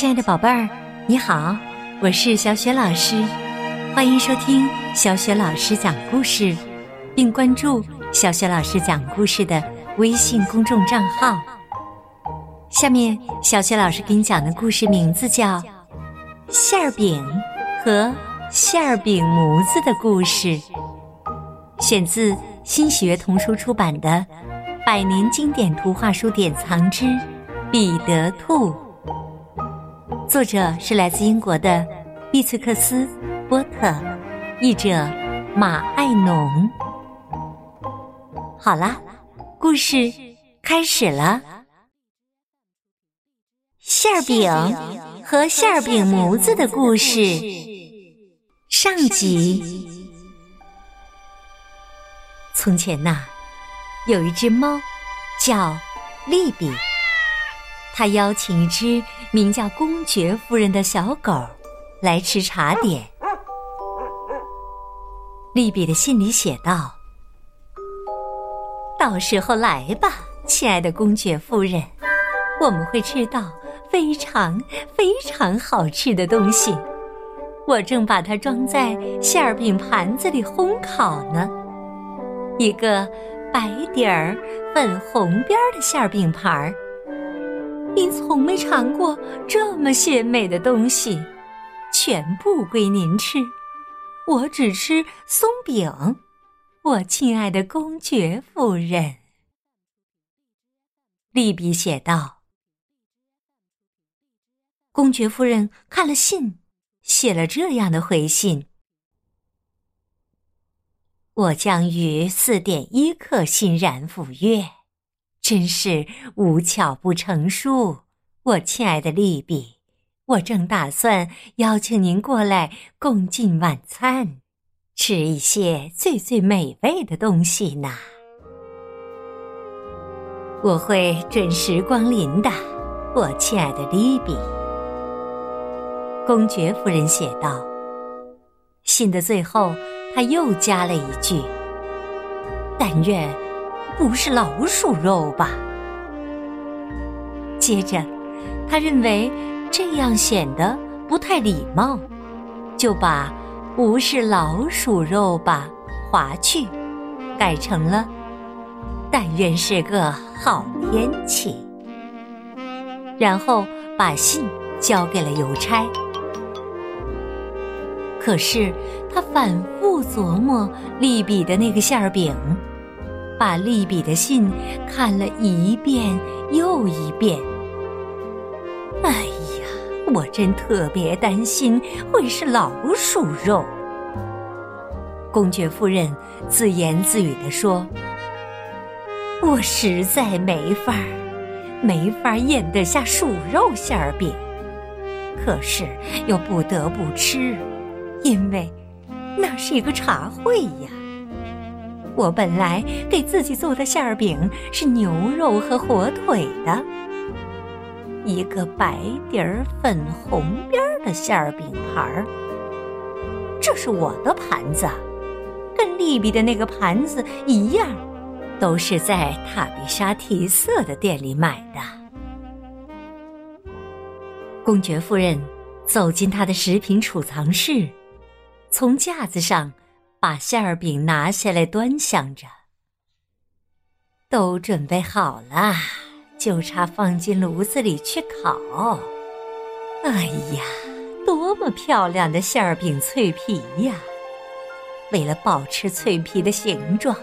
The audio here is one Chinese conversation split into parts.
亲爱的宝贝儿，你好，我是小雪老师，欢迎收听小雪老师讲故事，并关注小雪老师讲故事的微信公众账号。下面，小雪老师给你讲的故事名字叫《馅儿饼和馅儿饼模子的故事》，选自新学童书出版的《百年经典图画书典藏之彼得兔》。作者是来自英国的碧翠克斯·波特，译者马爱农。好啦，故事开始了。馅儿饼和馅儿饼模子的故事上集。从前呐，有一只猫，叫利比。他邀请一只名叫公爵夫人的小狗来吃茶点。利比的信里写道：“到时候来吧，亲爱的公爵夫人，我们会吃到非常非常好吃的东西。我正把它装在馅儿饼盘子里烘烤呢，一个白底儿、粉红边的馅儿饼盘儿。”您从没尝过这么鲜美的东西，全部归您吃，我只吃松饼。我亲爱的公爵夫人，利比写道。公爵夫人看了信，写了这样的回信：我将于四点一刻欣然赴约。真是无巧不成书，我亲爱的利比，我正打算邀请您过来共进晚餐，吃一些最最美味的东西呢。我会准时光临的，我亲爱的利比。公爵夫人写道。信的最后，他又加了一句：“但愿。”不是老鼠肉吧？接着，他认为这样显得不太礼貌，就把“不是老鼠肉吧”划去，改成了“但愿是个好天气”。然后把信交给了邮差。可是他反复琢磨利比的那个馅儿饼。把利比的信看了一遍又一遍。哎呀，我真特别担心会是老鼠肉。公爵夫人自言自语地说：“我实在没法儿，没法儿咽得下鼠肉馅儿饼，可是又不得不吃，因为那是一个茶会呀。”我本来给自己做的馅儿饼是牛肉和火腿的，一个白底儿粉红边儿的馅儿饼盘儿。这是我的盘子，跟利比的那个盘子一样，都是在塔比莎提色的店里买的。公爵夫人走进她的食品储藏室，从架子上。把馅儿饼拿下来，端详着，都准备好了，就差放进炉子里去烤。哎呀，多么漂亮的馅儿饼脆皮呀！为了保持脆皮的形状，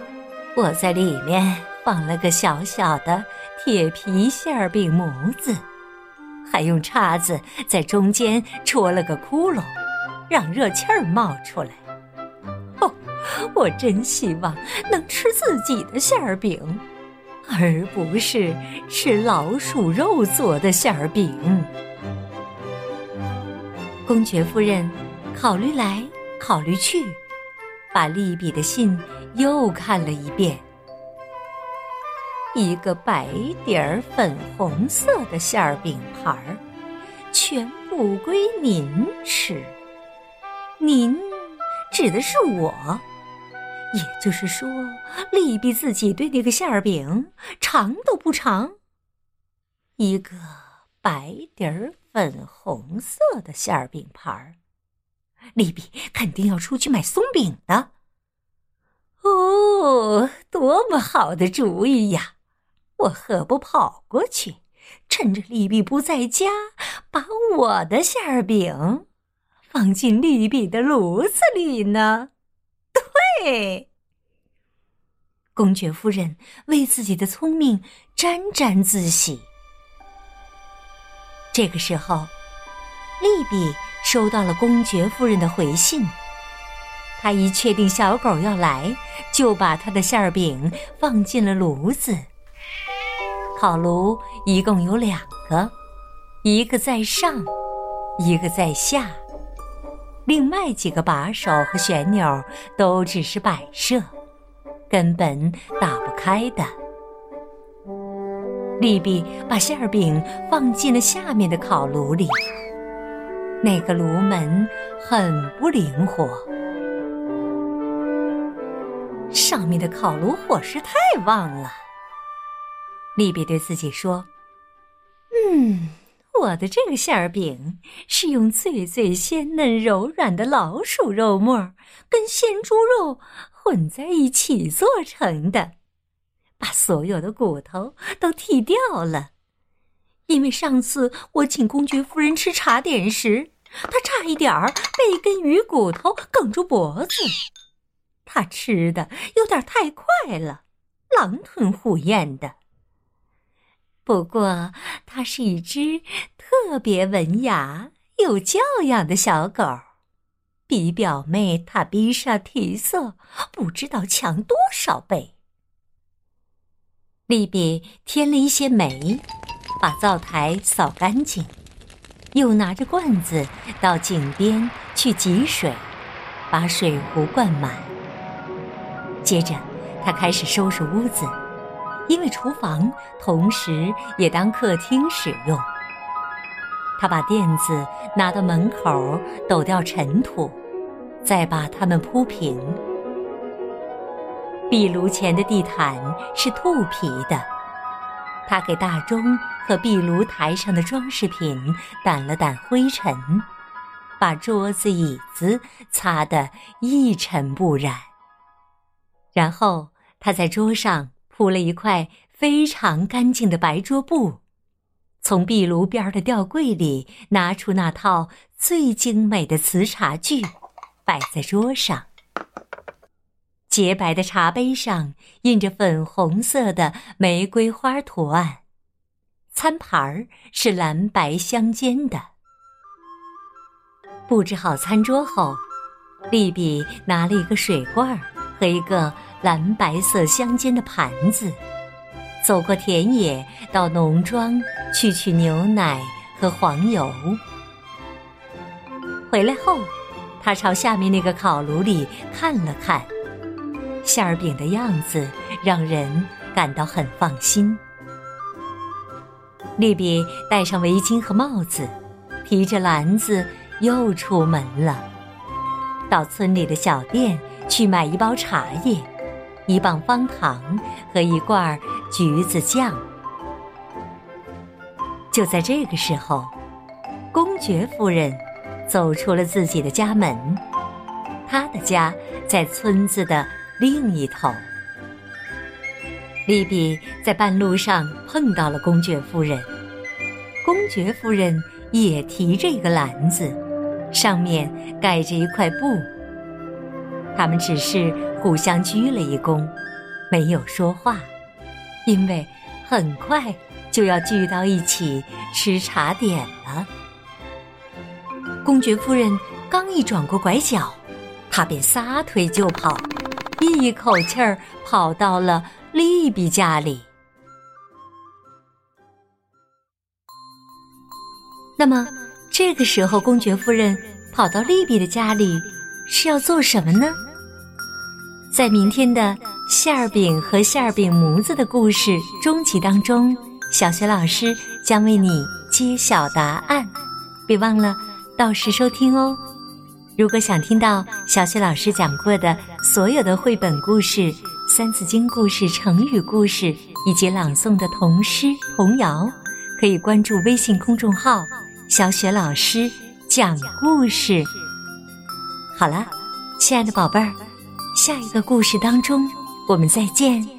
我在里面放了个小小的铁皮馅儿饼模子，还用叉子在中间戳了个窟窿，让热气儿冒出来。我真希望能吃自己的馅儿饼，而不是吃老鼠肉做的馅儿饼。公爵夫人考虑来考虑去，把利比的信又看了一遍。一个白底儿粉红色的馅儿饼盘儿，全部归您吃。您指的是我。也就是说，利比自己对那个馅儿饼尝都不尝。一个白底儿粉红色的馅儿饼盘儿。利比肯定要出去买松饼的。哦，多么好的主意呀！我何不跑过去，趁着利比不在家，把我的馅儿饼放进利比的炉子里呢？对，公爵夫人为自己的聪明沾沾自喜。这个时候，利比收到了公爵夫人的回信。他一确定小狗要来，就把他的馅饼放进了炉子。烤炉一共有两个，一个在上，一个在下。另外几个把手和旋钮都只是摆设，根本打不开的。利比把馅饼放进了下面的烤炉里，那个炉门很不灵活。上面的烤炉火势太旺了，利比对自己说：“嗯，我的这个馅儿饼是用最最鲜嫩柔软的老鼠肉末跟鲜猪肉混在一起做成的，把所有的骨头都剔掉了。因为上次我请公爵夫人吃茶点时，她差一点儿被一根鱼骨头梗住脖子。”她吃的有点太快了，狼吞虎咽的。不过，它是一只特别文雅、有教养的小狗，比表妹塔比莎提色不知道强多少倍。丽比添了一些煤，把灶台扫干净，又拿着罐子到井边去汲水，把水壶灌满。接着，他开始收拾屋子，因为厨房同时也当客厅使用。他把垫子拿到门口抖掉尘土，再把它们铺平。壁炉前的地毯是兔皮的，他给大钟和壁炉台上的装饰品掸了掸灰尘，把桌子椅子擦得一尘不染。然后他在桌上铺了一块非常干净的白桌布，从壁炉边的吊柜里拿出那套最精美的瓷茶具，摆在桌上。洁白的茶杯上印着粉红色的玫瑰花图案，餐盘儿是蓝白相间的。布置好餐桌后，利比拿了一个水罐和一个。蓝白色相间的盘子，走过田野，到农庄去取牛奶和黄油。回来后，他朝下面那个烤炉里看了看，馅儿饼的样子让人感到很放心。利比戴上围巾和帽子，提着篮子又出门了，到村里的小店去买一包茶叶。一磅方糖和一罐橘子酱。就在这个时候，公爵夫人走出了自己的家门。她的家在村子的另一头。利比在半路上碰到了公爵夫人，公爵夫人也提着一个篮子，上面盖着一块布。他们只是互相鞠了一躬，没有说话，因为很快就要聚到一起吃茶点了。公爵夫人刚一转过拐角，他便撒腿就跑，一口气儿跑到了利比家里。那么，这个时候，公爵夫人跑到利比的家里是要做什么呢？在明天的馅儿饼和馅儿饼模子的故事终集当中，小学老师将为你揭晓答案，别忘了到时收听哦。如果想听到小学老师讲过的所有的绘本故事、三字经故事、成语故事以及朗诵的童诗童谣，可以关注微信公众号小雪老师讲故事。好了，亲爱的宝贝儿，下一个故事当中，我们再见。